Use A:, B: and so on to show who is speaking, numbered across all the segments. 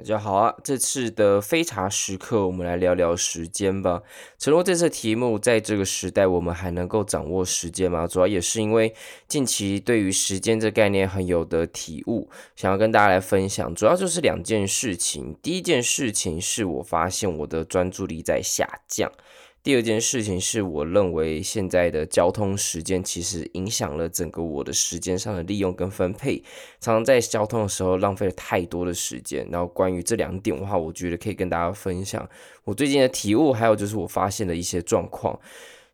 A: 大家好啊！这次的非茶时刻，我们来聊聊时间吧。承诺这次题目，在这个时代，我们还能够掌握时间吗？主要也是因为近期对于时间这概念很有的体悟，想要跟大家来分享。主要就是两件事情。第一件事情是我发现我的专注力在下降。第二件事情是我认为现在的交通时间其实影响了整个我的时间上的利用跟分配，常常在交通的时候浪费了太多的时间。然后关于这两点的话，我觉得可以跟大家分享我最近的体悟，还有就是我发现的一些状况。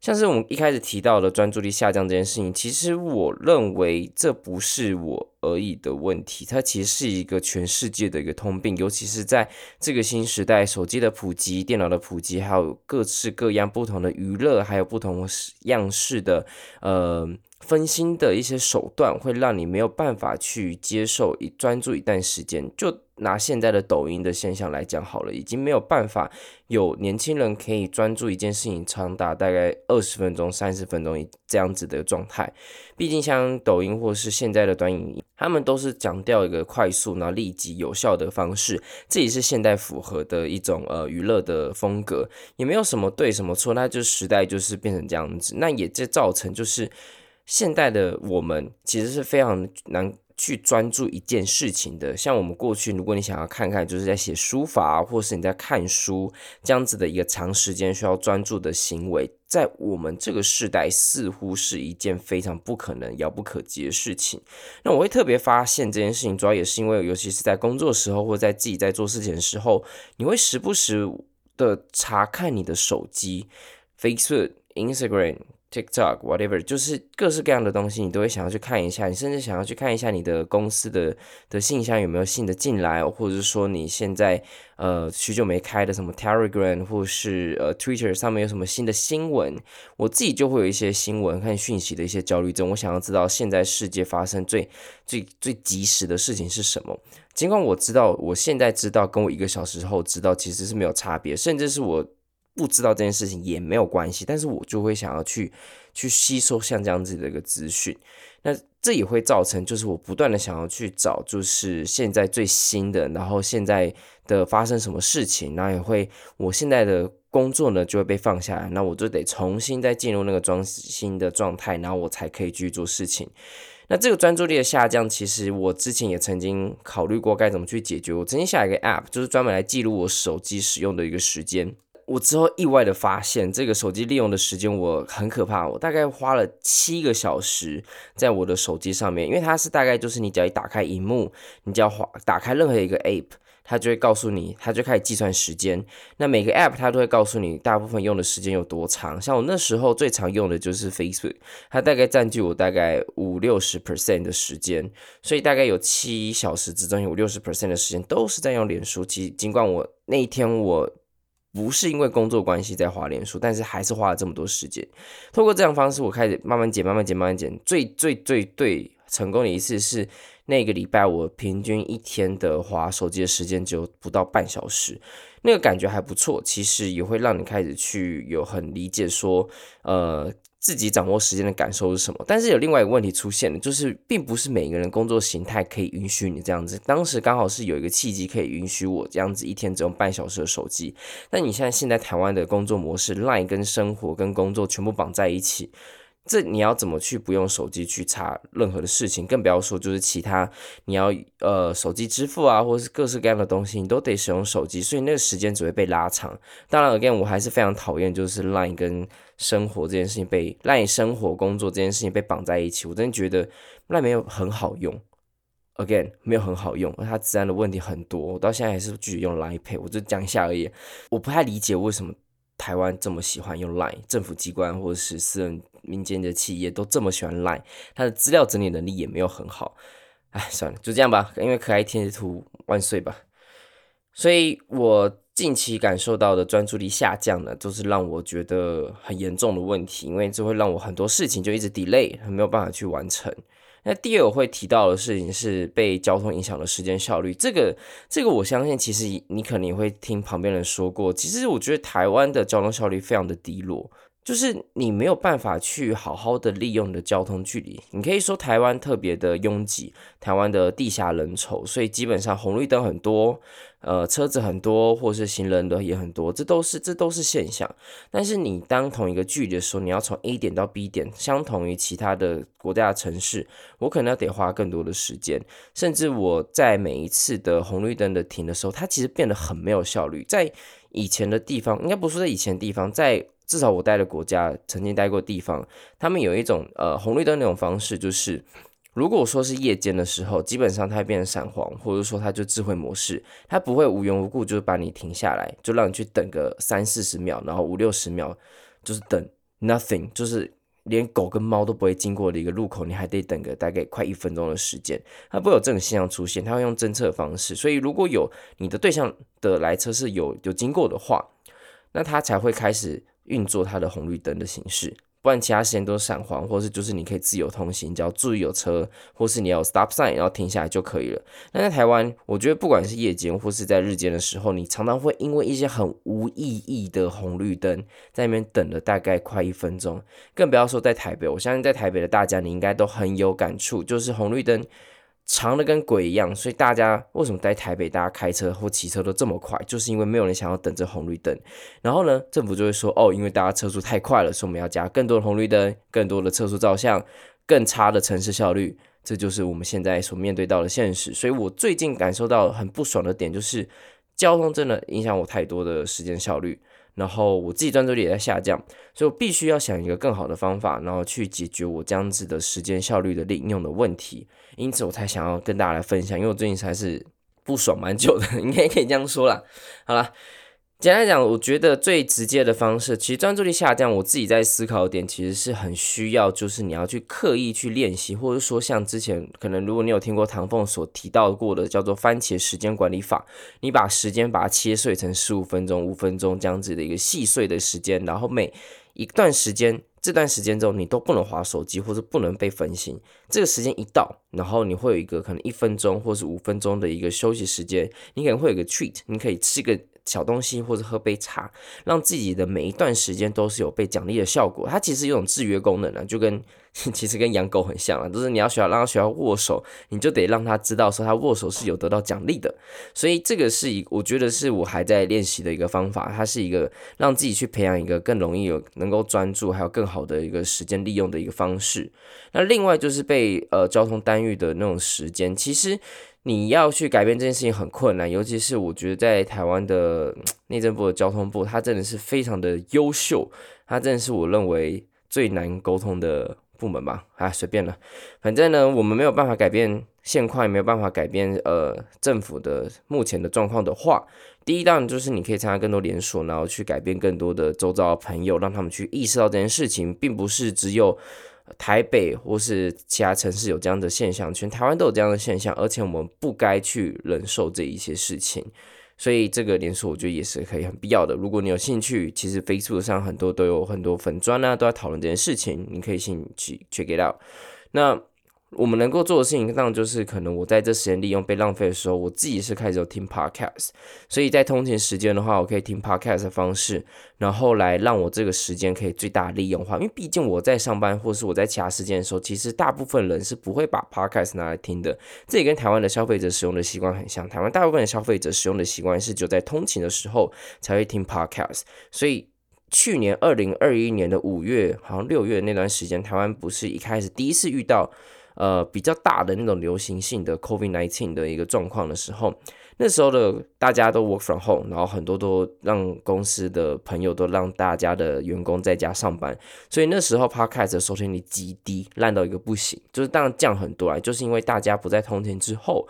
A: 像是我们一开始提到的专注力下降这件事情，其实我认为这不是我而已的问题，它其实是一个全世界的一个通病，尤其是在这个新时代，手机的普及、电脑的普及，还有各式各样不同的娱乐，还有不同样式的呃。分心的一些手段会让你没有办法去接受专注一段时间。就拿现在的抖音的现象来讲好了，已经没有办法有年轻人可以专注一件事情长达大概二十分钟、三十分钟这样子的状态。毕竟像抖音或是现在的短影音，他们都是强调一个快速、然后立即、有效的方式，这也是现代符合的一种呃娱乐的风格，也没有什么对什么错，那就时代就是变成这样子，那也就造成就是。现代的我们其实是非常难去专注一件事情的。像我们过去，如果你想要看看，就是在写书法，或是你在看书这样子的一个长时间需要专注的行为，在我们这个时代似乎是一件非常不可能、遥不可及的事情。那我会特别发现这件事情，主要也是因为，尤其是在工作时候，或在自己在做事情的时候，你会时不时的查看你的手机，Facebook、Instagram。TikTok whatever，就是各式各样的东西，你都会想要去看一下。你甚至想要去看一下你的公司的的信箱有没有新的进来，或者是说你现在呃许久没开的什么 Telegram 或是呃 Twitter 上面有什么新的新闻。我自己就会有一些新闻看讯息的一些焦虑症，我想要知道现在世界发生最最最及时的事情是什么。尽管我知道我现在知道跟我一个小时后知道其实是没有差别，甚至是我。不知道这件事情也没有关系，但是我就会想要去去吸收像这样子的一个资讯，那这也会造成就是我不断的想要去找就是现在最新的，然后现在的发生什么事情，然后也会我现在的工作呢就会被放下来，那我就得重新再进入那个专心的状态，然后我才可以继续做事情。那这个专注力的下降，其实我之前也曾经考虑过该怎么去解决。我曾经下一个 App，就是专门来记录我手机使用的一个时间。我之后意外的发现，这个手机利用的时间我很可怕，我大概花了七个小时在我的手机上面，因为它是大概就是你只要一打开荧幕，你只要滑打开任何一个 App，它就会告诉你，它就开始计算时间。那每个 App 它都会告诉你大部分用的时间有多长。像我那时候最常用的就是 Facebook，它大概占据我大概五六十 percent 的时间，所以大概有七小时之中有五六十 percent 的时间都是在用脸书。其尽管我那一天我。不是因为工作关系在滑脸书，但是还是花了这么多时间。通过这样方式，我开始慢慢减，慢慢减，慢慢减。最最最最成功的一次是那个礼拜，我平均一天的滑手机的时间只有不到半小时，那个感觉还不错。其实也会让你开始去有很理解说，呃。自己掌握时间的感受是什么？但是有另外一个问题出现了，就是并不是每个人工作形态可以允许你这样子。当时刚好是有一个契机可以允许我这样子一天只用半小时的手机。那你现在现在台湾的工作模式，LINE 跟生活跟工作全部绑在一起。这你要怎么去不用手机去查任何的事情，更不要说就是其他你要呃手机支付啊，或者是各式各样的东西，你都得使用手机，所以那个时间只会被拉长。当然，again，我还是非常讨厌就是 Line 跟生活这件事情被 Line 生活工作这件事情被绑在一起，我真的觉得那没有很好用，again 没有很好用，而它治安的问题很多，我到现在还是继续用 Line Pay，我就讲一下而已，我不太理解为什么。台湾这么喜欢用 Line，政府机关或者是私人民间的企业都这么喜欢 Line，它的资料整理能力也没有很好。哎，算了，就这样吧，因为可爱天使兔万岁吧。所以我近期感受到的专注力下降呢，都是让我觉得很严重的问题，因为这会让我很多事情就一直 delay，没有办法去完成。那第二我会提到的事情是被交通影响的时间效率，这个这个我相信其实你可能也会听旁边人说过，其实我觉得台湾的交通效率非常的低落。就是你没有办法去好好的利用你的交通距离，你可以说台湾特别的拥挤，台湾的地下人稠，所以基本上红绿灯很多，呃，车子很多，或是行人的也很多，这都是这都是现象。但是你当同一个距离的时候，你要从 A 点到 B 点，相同于其他的国家的城市，我可能要得花更多的时间，甚至我在每一次的红绿灯的停的时候，它其实变得很没有效率。在以前的地方，应该不是在以前地方，在至少我待的国家，曾经待过地方，他们有一种呃红绿灯那种方式，就是如果说是夜间的时候，基本上它会变成闪黄，或者说它就智慧模式，它不会无缘无故就把你停下来，就让你去等个三四十秒，然后五六十秒，就是等 nothing，就是连狗跟猫都不会经过的一个路口，你还得等个大概快一分钟的时间，它不会有这种现象出现，它会用侦测方式，所以如果有你的对象的来车是有有经过的话，那它才会开始。运作它的红绿灯的形式，不然其他时间都是闪黄，或是就是你可以自由通行，只要注意有车，或是你要 stop sign，然后停下来就可以了。那在台湾，我觉得不管是夜间或是在日间的时候，你常常会因为一些很无意义的红绿灯，在那边等了大概快一分钟，更不要说在台北。我相信在台北的大家，你应该都很有感触，就是红绿灯。长的跟鬼一样，所以大家为什么在台北，大家开车或骑车都这么快，就是因为没有人想要等着红绿灯。然后呢，政府就会说，哦，因为大家车速太快了，所以我们要加更多的红绿灯，更多的测速照相，更差的城市效率，这就是我们现在所面对到的现实。所以我最近感受到很不爽的点就是，交通真的影响我太多的时间效率。然后我自己专注力也在下降，所以我必须要想一个更好的方法，然后去解决我这样子的时间效率的利用的问题。因此，我才想要跟大家来分享，因为我最近才是不爽蛮久的，应该可以这样说啦。好啦。简单讲，我觉得最直接的方式，其实专注力下降，我自己在思考的点，其实是很需要，就是你要去刻意去练习，或者说像之前可能如果你有听过唐凤所提到过的，叫做番茄时间管理法，你把时间把它切碎成十五分钟、五分钟这样子的一个细碎的时间，然后每一段时间，这段时间之后你都不能划手机或者不能被分心，这个时间一到，然后你会有一个可能一分钟或是五分钟的一个休息时间，你可能会有个 treat，你可以吃个。小东西或者喝杯茶，让自己的每一段时间都是有被奖励的效果。它其实有种制约功能呢，就跟 其实跟养狗很像啊，都是你要学让它学会握手，你就得让它知道说它握手是有得到奖励的。所以这个是一，我觉得是我还在练习的一个方法。它是一个让自己去培养一个更容易有能够专注，还有更好的一个时间利用的一个方式。那另外就是被呃交通耽误的那种时间，其实。你要去改变这件事情很困难，尤其是我觉得在台湾的内政部的交通部，它真的是非常的优秀，它真的是我认为最难沟通的部门吧。啊，随便了，反正呢，我们没有办法改变现况，也没有办法改变呃政府的目前的状况的话，第一当然就是你可以参加更多连锁，然后去改变更多的周遭朋友，让他们去意识到这件事情，并不是只有。台北或是其他城市有这样的现象，全台湾都有这样的现象，而且我们不该去忍受这一些事情，所以这个连锁我觉得也是可以很必要的。如果你有兴趣，其实 Facebook 上很多都有很多粉砖啊，都在讨论这件事情，你可以先去 check it out。那我们能够做的事情，当然就是可能我在这时间利用被浪费的时候，我自己是开始有听 podcast，所以在通勤时间的话，我可以听 podcast 的方式，然后来让我这个时间可以最大利用化。因为毕竟我在上班或是我在其他时间的时候，其实大部分人是不会把 podcast 拿来听的。这也跟台湾的消费者使用的习惯很像，台湾大部分的消费者使用的习惯是就在通勤的时候才会听 podcast。所以去年二零二一年的五月，好像六月那段时间，台湾不是一开始第一次遇到。呃，比较大的那种流行性的 COVID-19 的一个状况的时候，那时候的大家都 work from home，然后很多都让公司的朋友都让大家的员工在家上班，所以那时候 Podcast 的收听率极低，烂到一个不行，就是当然降很多啊，就是因为大家不在通勤之后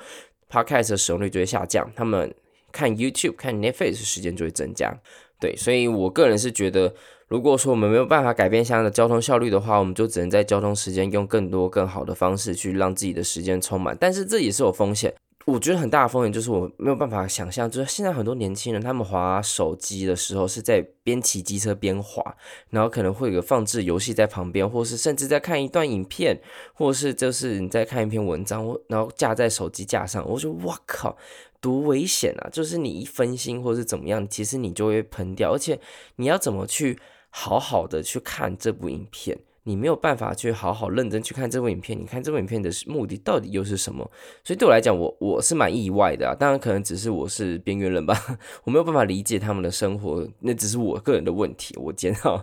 A: ，Podcast 的使用率就会下降，他们看 YouTube、看 Netflix 时间就会增加，对，所以我个人是觉得。如果说我们没有办法改变现在的交通效率的话，我们就只能在交通时间用更多更好的方式去让自己的时间充满。但是这也是有风险。我觉得很大的风险就是我没有办法想象，就是现在很多年轻人他们滑手机的时候是在边骑机车边滑，然后可能会有个放置游戏在旁边，或是甚至在看一段影片，或是就是你在看一篇文章，然后架在手机架上，我就哇靠，多危险啊！就是你一分心或是怎么样，其实你就会喷掉，而且你要怎么去好好的去看这部影片？你没有办法去好好认真去看这部影片，你看这部影片的目的到底又是什么？所以对我来讲，我我是蛮意外的啊。当然，可能只是我是边缘人吧，我没有办法理解他们的生活，那只是我个人的问题。我检讨，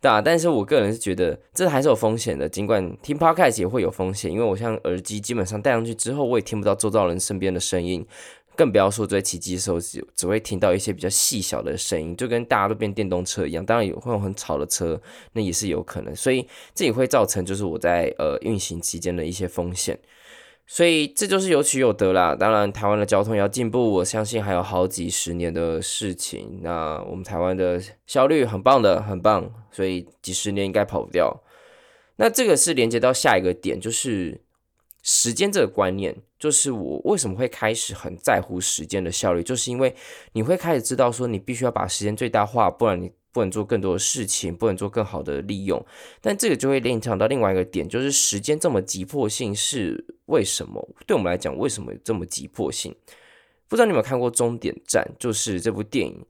A: 对啊。但是我个人是觉得这还是有风险的，尽管听 Podcast 也会有风险，因为我像耳机基本上戴上去之后，我也听不到周遭人身边的声音。更不要说在骑机的时候，只只会听到一些比较细小的声音，就跟大家都变电动车一样。当然有会有很吵的车，那也是有可能。所以这也会造成就是我在呃运行期间的一些风险。所以这就是有取有得啦。当然台湾的交通要进步，我相信还有好几十年的事情。那我们台湾的效率很棒的，很棒，所以几十年应该跑不掉。那这个是连接到下一个点，就是。时间这个观念，就是我为什么会开始很在乎时间的效率，就是因为你会开始知道说，你必须要把时间最大化，不然你不能做更多的事情，不能做更好的利用。但这个就会联想到另外一个点，就是时间这么急迫性是为什么？对我们来讲，为什么这么急迫性？不知道你有没有看过《终点站》，就是这部电影，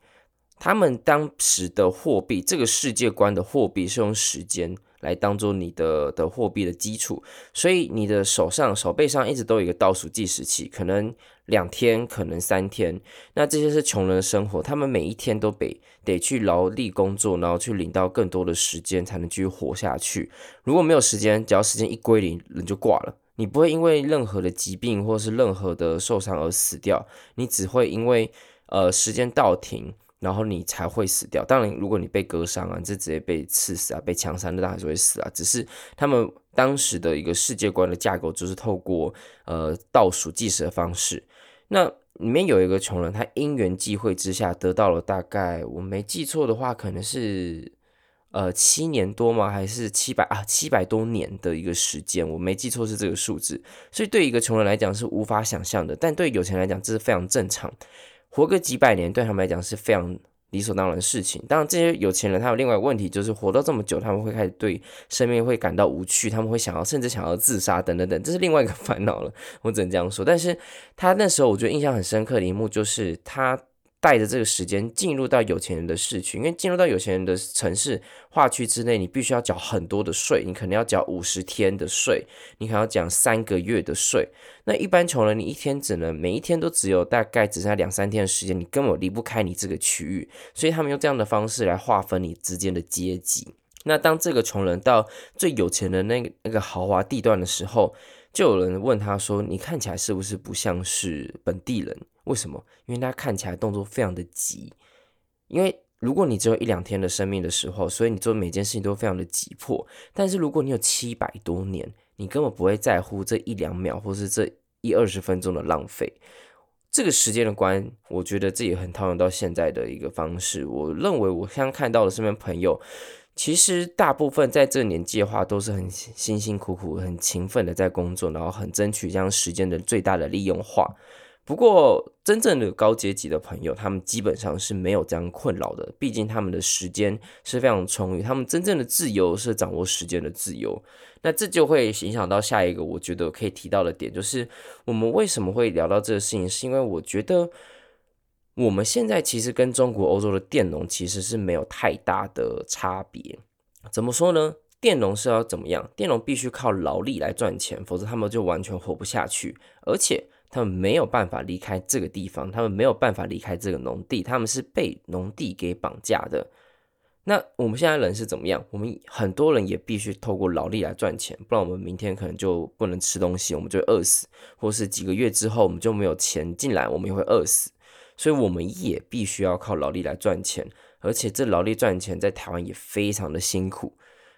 A: 他们当时的货币，这个世界观的货币是用时间。来当做你的的货币的基础，所以你的手上手背上一直都有一个倒数计时器，可能两天，可能三天。那这些是穷人的生活，他们每一天都得得去劳力工作，然后去领到更多的时间，才能继续活下去。如果没有时间，只要时间一归零，人就挂了。你不会因为任何的疾病或是任何的受伤而死掉，你只会因为呃时间到停。然后你才会死掉。当然，如果你被割伤啊，你就直接被刺死啊，被枪杀，那当然还是会死啊。只是他们当时的一个世界观的架构，就是透过呃倒数计时的方式。那里面有一个穷人，他因缘际会之下得到了大概，我没记错的话，可能是呃七年多吗？还是七百啊七百多年的一个时间？我没记错是这个数字。所以对一个穷人来讲是无法想象的，但对有钱人来讲这是非常正常。活个几百年对他们来讲是非常理所当然的事情。当然，这些有钱人他有另外一个问题，就是活到这么久，他们会开始对生命会感到无趣，他们会想要甚至想要自杀等等等，这是另外一个烦恼了。我只能这样说。但是他那时候我觉得印象很深刻的一幕就是他。带着这个时间进入到有钱人的市区，因为进入到有钱人的城市划区之内，你必须要缴很多的税，你可能要缴五十天的税，你可要缴三个月的税。那一般穷人，你一天只能每一天都只有大概只剩下两三天的时间，你根本离不开你这个区域，所以他们用这样的方式来划分你之间的阶级。那当这个穷人到最有钱的那个那个豪华地段的时候，就有人问他说：“你看起来是不是不像是本地人？”为什么？因为他看起来动作非常的急。因为如果你只有一两天的生命的时候，所以你做每件事情都非常的急迫。但是如果你有七百多年，你根本不会在乎这一两秒，或是这一二十分钟的浪费。这个时间的观，我觉得自己很套用到现在的一个方式。我认为我刚刚看到的身边朋友，其实大部分在这年纪的话，都是很辛辛苦苦、很勤奋的在工作，然后很争取将时间的最大的利用化。不过，真正的高阶级的朋友，他们基本上是没有这样困扰的。毕竟他们的时间是非常充裕，他们真正的自由是掌握时间的自由。那这就会影响到下一个我觉得可以提到的点，就是我们为什么会聊到这个事情，是因为我觉得我们现在其实跟中国、欧洲的佃农其实是没有太大的差别。怎么说呢？佃农是要怎么样？佃农必须靠劳力来赚钱，否则他们就完全活不下去，而且。他们没有办法离开这个地方，他们没有办法离开这个农地，他们是被农地给绑架的。那我们现在人是怎么样？我们很多人也必须透过劳力来赚钱，不然我们明天可能就不能吃东西，我们就饿死，或是几个月之后我们就没有钱进来，我们也会饿死。所以我们也必须要靠劳力来赚钱，而且这劳力赚钱在台湾也非常的辛苦。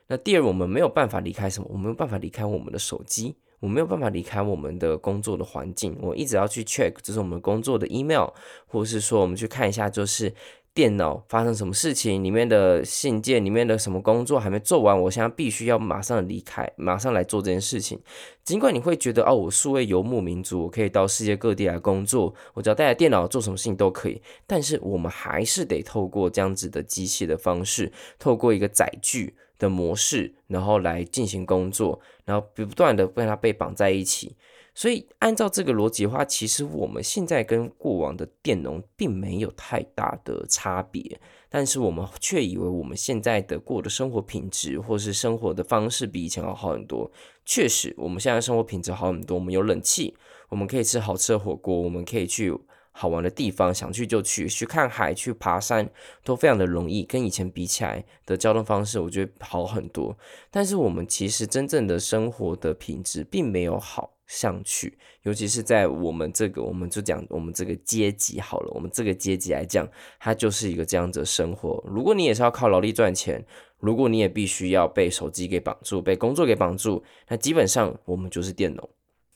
A: 那第二，我们没有办法离开什么？我们没有办法离开我们的手机。我没有办法离开我们的工作的环境，我一直要去 check，就是我们工作的 email，或是说我们去看一下，就是电脑发生什么事情，里面的信件，里面的什么工作还没做完，我现在必须要马上离开，马上来做这件事情。尽管你会觉得哦，我数位游牧民族，我可以到世界各地来工作，我只要带着电脑做什么事情都可以。但是我们还是得透过这样子的机械的方式，透过一个载具的模式，然后来进行工作，然后不断的跟它被绑在一起。所以，按照这个逻辑的话，其实我们现在跟过往的佃农并没有太大的差别，但是我们却以为我们现在的过的生活品质或是生活的方式比以前要好很多。确实，我们现在生活品质好很多，我们有冷气，我们可以吃好吃的火锅，我们可以去好玩的地方，想去就去，去看海、去爬山都非常的容易。跟以前比起来的交通方式，我觉得好很多。但是我们其实真正的生活的品质并没有好。上去，尤其是在我们这个，我们就讲我们这个阶级好了，我们这个阶级来讲，它就是一个这样子的生活。如果你也是要靠劳力赚钱，如果你也必须要被手机给绑住，被工作给绑住，那基本上我们就是佃农。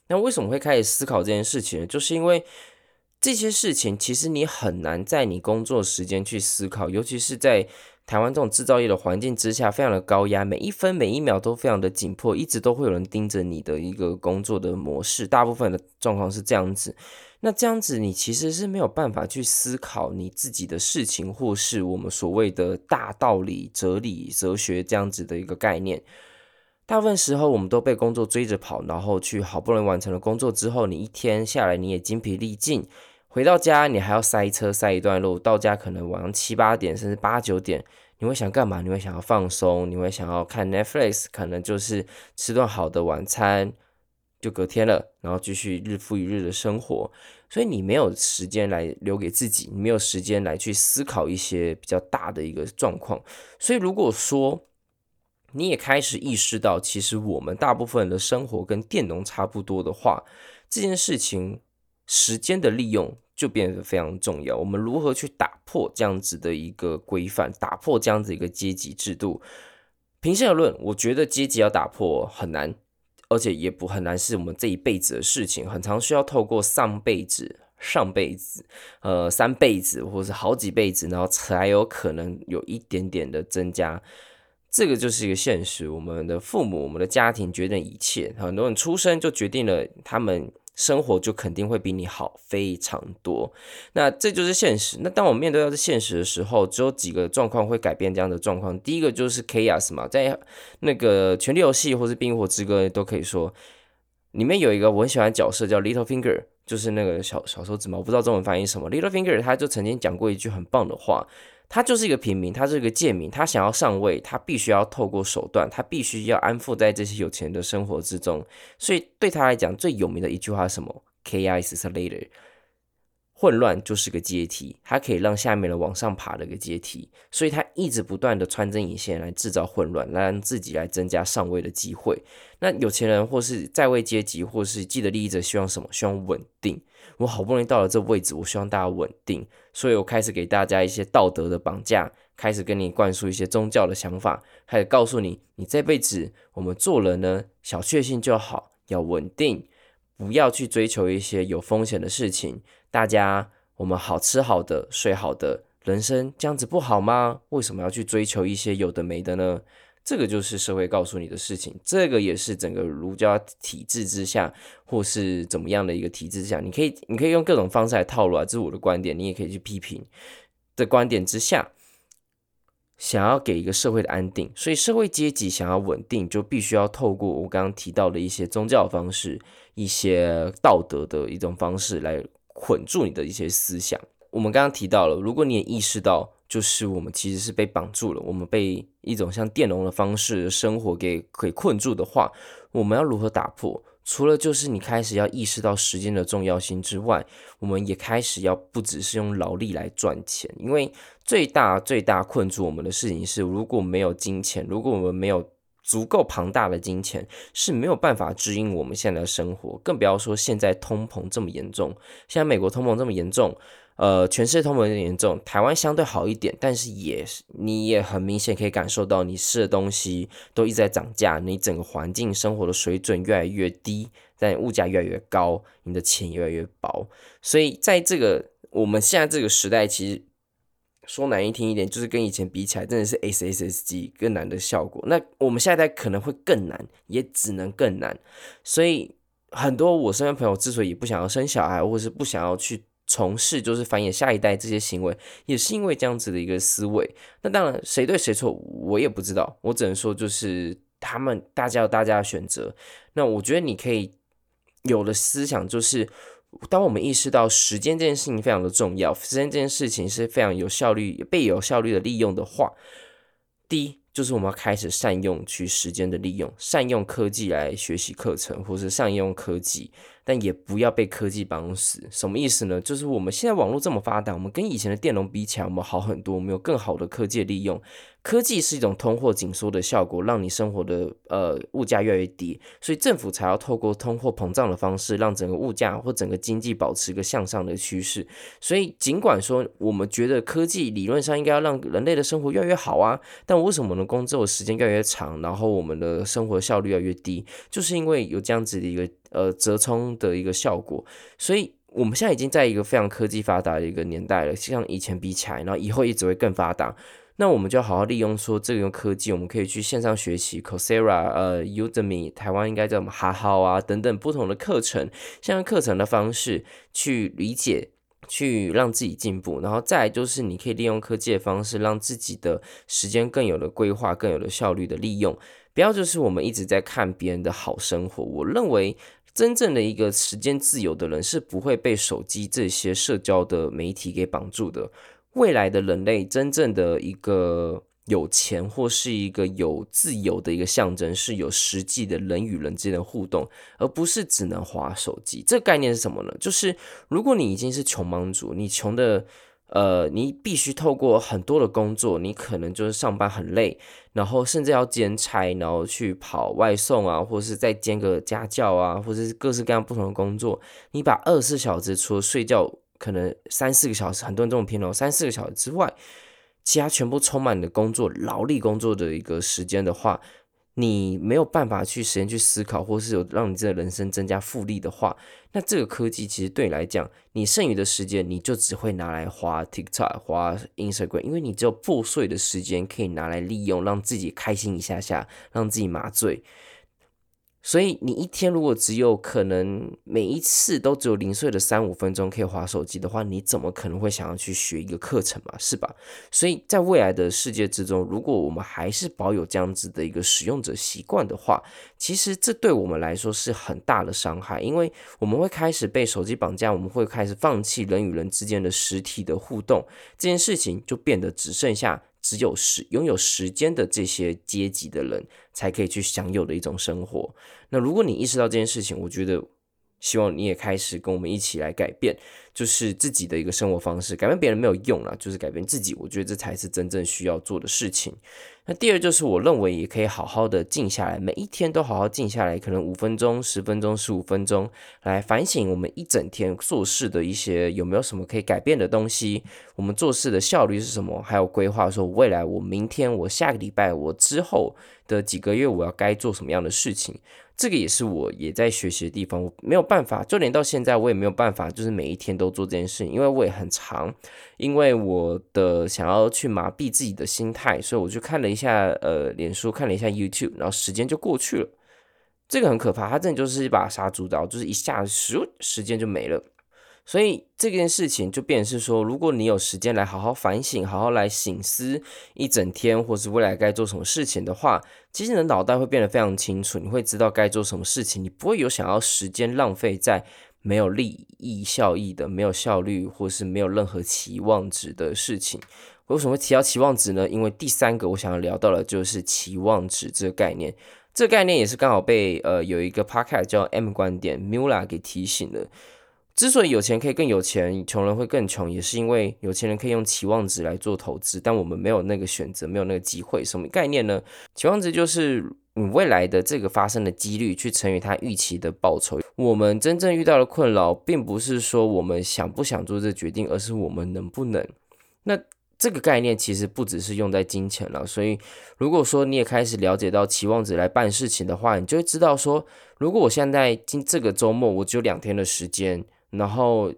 A: 那为什么会开始思考这件事情呢？就是因为这些事情其实你很难在你工作时间去思考，尤其是在。台湾这种制造业的环境之下，非常的高压，每一分每一秒都非常的紧迫，一直都会有人盯着你的一个工作的模式。大部分的状况是这样子，那这样子你其实是没有办法去思考你自己的事情，或是我们所谓的大道理、哲理、哲学这样子的一个概念。大部分时候，我们都被工作追着跑，然后去好不容易完成了工作之后，你一天下来你也精疲力尽。回到家，你还要塞车塞一段路，到家可能晚上七八点，甚至八九点，你会想干嘛？你会想要放松，你会想要看 Netflix，可能就是吃顿好的晚餐，就隔天了，然后继续日复一日的生活。所以你没有时间来留给自己，你没有时间来去思考一些比较大的一个状况。所以如果说你也开始意识到，其实我们大部分的生活跟佃农差不多的话，这件事情。时间的利用就变得非常重要。我们如何去打破这样子的一个规范，打破这样子一个阶级制度？平心而论，我觉得阶级要打破很难，而且也不很难，是我们这一辈子的事情，很常需要透过上辈子、上辈子、呃三辈子，或者是好几辈子，然后才有可能有一点点的增加。这个就是一个现实。我们的父母、我们的家庭决定一切，很多人出生就决定了他们。生活就肯定会比你好非常多，那这就是现实。那当我们面对到这现实的时候，只有几个状况会改变这样的状况。第一个就是 chaos 嘛，在那个《权力游戏》或是《冰火之歌》都可以说，里面有一个我很喜欢的角色叫 Littlefinger，就是那个小小手指嘛，我不知道中文翻译什么。Littlefinger 他就曾经讲过一句很棒的话。他就是一个平民，他是一个贱民，他想要上位，他必须要透过手段，他必须要安附在这些有钱人的生活之中。所以对他来讲，最有名的一句话是什么？Kiss is later。混乱就是个阶梯，它可以让下面的往上爬的一个阶梯。所以它一直不断的穿针引线来制造混乱，来让自己来增加上位的机会。那有钱人或是在位阶级或是既得利益者希望什么？希望稳定。我好不容易到了这位置，我希望大家稳定，所以我开始给大家一些道德的绑架，开始跟你灌输一些宗教的想法，开始告诉你，你这辈子我们做人呢，小确幸就好，要稳定，不要去追求一些有风险的事情。大家，我们好吃好的，睡好的，人生这样子不好吗？为什么要去追求一些有的没的呢？这个就是社会告诉你的事情，这个也是整个儒家体制之下，或是怎么样的一个体制之下，你可以你可以用各种方式来套路啊，这是我的观点，你也可以去批评的观点之下，想要给一个社会的安定，所以社会阶级想要稳定，就必须要透过我刚刚提到的一些宗教方式、一些道德的一种方式来捆住你的一些思想。我们刚刚提到了，如果你也意识到。就是我们其实是被绑住了，我们被一种像佃农的方式的生活给给困住的话，我们要如何打破？除了就是你开始要意识到时间的重要性之外，我们也开始要不只是用劳力来赚钱，因为最大最大困住我们的事情是，如果没有金钱，如果我们没有足够庞大的金钱，是没有办法指引我们现在的生活，更不要说现在通膨这么严重，现在美国通膨这么严重。呃，全世界通膨有点严重，台湾相对好一点，但是也你也很明显可以感受到，你吃的东西都一直在涨价，你整个环境生活的水准越来越低，但物价越来越高，你的钱越来越薄，所以在这个我们现在这个时代，其实说难听一点，就是跟以前比起来，真的是 SSSG 更难的效果。那我们下一代可能会更难，也只能更难。所以很多我身边朋友之所以不想要生小孩，或者是不想要去从事就是繁衍下一代这些行为，也是因为这样子的一个思维。那当然，谁对谁错，我也不知道。我只能说，就是他们大家有大家的选择。那我觉得你可以有的思想就是。当我们意识到时间这件事情非常的重要，时间这件事情是非常有效率、被有效率的利用的话，第一就是我们要开始善用去时间的利用，善用科技来学习课程，或是善用科技。但也不要被科技绑死，什么意思呢？就是我们现在网络这么发达，我们跟以前的电农比起来，我们好很多，我们有更好的科技利用。科技是一种通货紧缩的效果，让你生活的呃物价越来越低，所以政府才要透过通货膨胀的方式，让整个物价或整个经济保持一个向上的趋势。所以尽管说我们觉得科技理论上应该要让人类的生活越来越好啊，但为什么我们工作时间越来越长，然后我们的生活效率越来越低？就是因为有这样子的一个。呃，折冲的一个效果，所以我们现在已经在一个非常科技发达的一个年代了，像以前比起来，然后以后也只会更发达。那我们就好好利用说这个用科技，我们可以去线上学习，Coursera、呃，Udemy，台湾应该叫什么哈好啊等等不同的课程，像课程的方式去理解，去让自己进步，然后再就是你可以利用科技的方式，让自己的时间更有了规划，更有了效率的利用。不要就是我们一直在看别人的好生活，我认为。真正的一个时间自由的人是不会被手机这些社交的媒体给绑住的。未来的人类真正的一个有钱或是一个有自由的一个象征，是有实际的人与人之间的互动，而不是只能滑手机。这个概念是什么呢？就是如果你已经是穷忙族，你穷的。呃，你必须透过很多的工作，你可能就是上班很累，然后甚至要兼差，然后去跑外送啊，或者是再兼个家教啊，或者是各式各样不同的工作。你把二十四小时除了睡觉可能三四个小时，很多人这种偏哦，三四个小时之外，其他全部充满你的工作劳力工作的一个时间的话。你没有办法去时间去思考，或是有让你这个人生增加复利的话，那这个科技其实对你来讲，你剩余的时间你就只会拿来花 TikTok、花 Instagram，因为你只有破碎的时间可以拿来利用，让自己开心一下下，让自己麻醉。所以你一天如果只有可能每一次都只有零碎的三五分钟可以划手机的话，你怎么可能会想要去学一个课程嘛？是吧？所以在未来的世界之中，如果我们还是保有这样子的一个使用者习惯的话，其实这对我们来说是很大的伤害，因为我们会开始被手机绑架，我们会开始放弃人与人之间的实体的互动，这件事情就变得只剩下。只有时拥有时间的这些阶级的人才可以去享有的一种生活。那如果你意识到这件事情，我觉得希望你也开始跟我们一起来改变，就是自己的一个生活方式。改变别人没有用了，就是改变自己。我觉得这才是真正需要做的事情。那第二就是，我认为也可以好好的静下来，每一天都好好静下来，可能五分钟、十分钟、十五分钟，来反省我们一整天做事的一些有没有什么可以改变的东西，我们做事的效率是什么，还有规划说未来我明天、我下个礼拜、我之后的几个月我要该做什么样的事情。这个也是我也在学习的地方，我没有办法，就连到现在我也没有办法，就是每一天都做这件事情，因为我也很长，因为我的想要去麻痹自己的心态，所以我就看了一下呃脸书，看了一下 YouTube，然后时间就过去了，这个很可怕，它真的就是一把杀猪刀，就是一下时时间就没了。所以这件事情就变成是说，如果你有时间来好好反省，好好来省思一整天，或是未来该做什么事情的话，其实你的脑袋会变得非常清楚，你会知道该做什么事情，你不会有想要时间浪费在没有利益效益的、没有效率或是没有任何期望值的事情。为什么会提到期望值呢？因为第三个我想要聊到的就是期望值这个概念。这个概念也是刚好被呃有一个 podcast 叫 M 观点 Mula 给提醒了。之所以有钱可以更有钱，穷人会更穷，也是因为有钱人可以用期望值来做投资，但我们没有那个选择，没有那个机会。什么概念呢？期望值就是你未来的这个发生的几率去乘以它预期的报酬。我们真正遇到的困扰，并不是说我们想不想做这决定，而是我们能不能。那这个概念其实不只是用在金钱了。所以，如果说你也开始了解到期望值来办事情的话，你就会知道说，如果我现在今这个周末我只有两天的时间。然后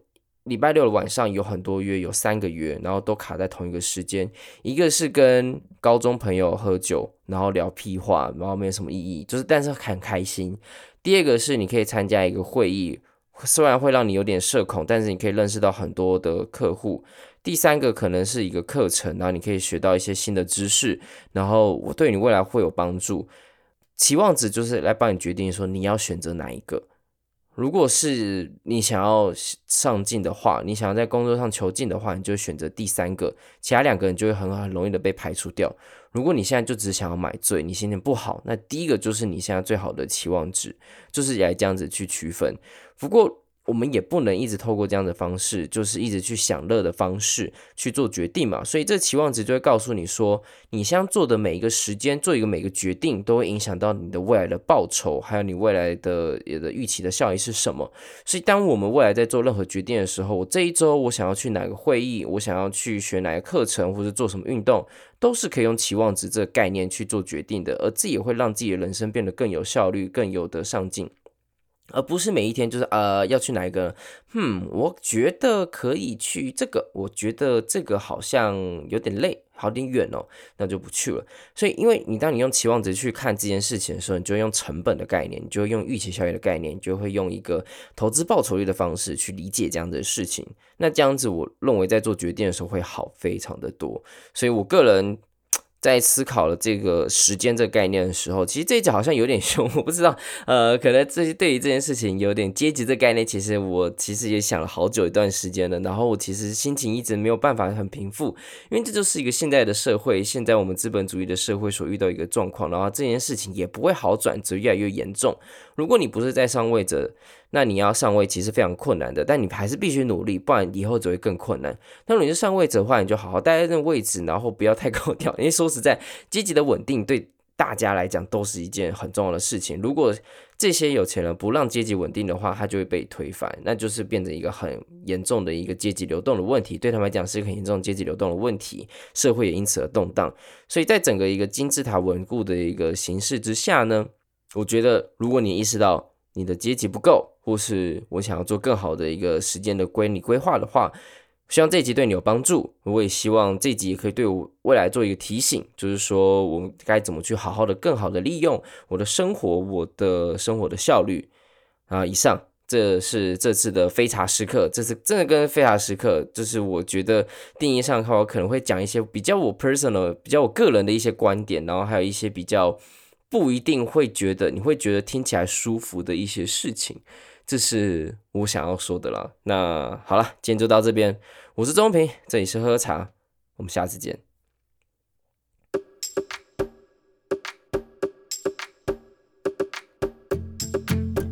A: 礼拜六的晚上有很多约，有三个约，然后都卡在同一个时间。一个是跟高中朋友喝酒，然后聊屁话，然后没有什么意义，就是但是很开心。第二个是你可以参加一个会议，虽然会让你有点社恐，但是你可以认识到很多的客户。第三个可能是一个课程，然后你可以学到一些新的知识，然后我对你未来会有帮助。期望值就是来帮你决定说你要选择哪一个。如果是你想要上进的话，你想要在工作上求进的话，你就选择第三个，其他两个人就会很很容易的被排除掉。如果你现在就只想要买醉，你心情不好，那第一个就是你现在最好的期望值，就是来这样子去区分。不过，我们也不能一直透过这样的方式，就是一直去享乐的方式去做决定嘛。所以这期望值就会告诉你说，你现在做的每一个时间，做一个每个决定，都会影响到你的未来的报酬，还有你未来的也的预期的效益是什么。所以当我们未来在做任何决定的时候，我这一周我想要去哪个会议，我想要去学哪个课程，或者做什么运动，都是可以用期望值这个概念去做决定的，而这也会让自己的人生变得更有效率，更有得上进。而不是每一天就是呃要去哪一个，嗯，我觉得可以去这个，我觉得这个好像有点累，好点远哦，那就不去了。所以，因为你当你用期望值去看这件事情的时候，你就用成本的概念，你就用预期效益的概念，就会用一个投资报酬率的方式去理解这样的事情。那这样子，我认为在做决定的时候会好非常的多。所以我个人。在思考了这个时间这个概念的时候，其实这一集好像有点 凶，我不知道，呃，可能这些对于这件事情有点阶级这概念，其实我其实也想了好久一段时间了，然后我其实心情一直没有办法很平复，因为这就是一个现在的社会，现在我们资本主义的社会所遇到一个状况，然后这件事情也不会好转，只越来越严重。如果你不是在上位者，那你要上位其实非常困难的，但你还是必须努力，不然以后只会更困难。那如果你是上位者的话，你就好好待在那位置，然后不要太高调。因为说实在，阶级的稳定对大家来讲都是一件很重要的事情。如果这些有钱人不让阶级稳定的话，他就会被推翻，那就是变成一个很严重的一个阶级流动的问题。对他们来讲是一个很严重的阶级流动的问题，社会也因此而动荡。所以在整个一个金字塔稳固的一个形势之下呢，我觉得如果你意识到你的阶级不够，或是我想要做更好的一个时间的规划规划的话，希望这集对你有帮助。我也希望这集可以对我未来做一个提醒，就是说我们该怎么去好好的、更好的利用我的生活，我的生活的效率。啊，以上这是这次的非茶时刻，这次真的跟非茶时刻，就是我觉得定义上的话，我可能会讲一些比较我 personal、比较我个人的一些观点，然后还有一些比较。不一定会觉得，你会觉得听起来舒服的一些事情，这是我想要说的啦。那好了，今天就到这边。我是钟平，这里是喝喝茶，我们下次见。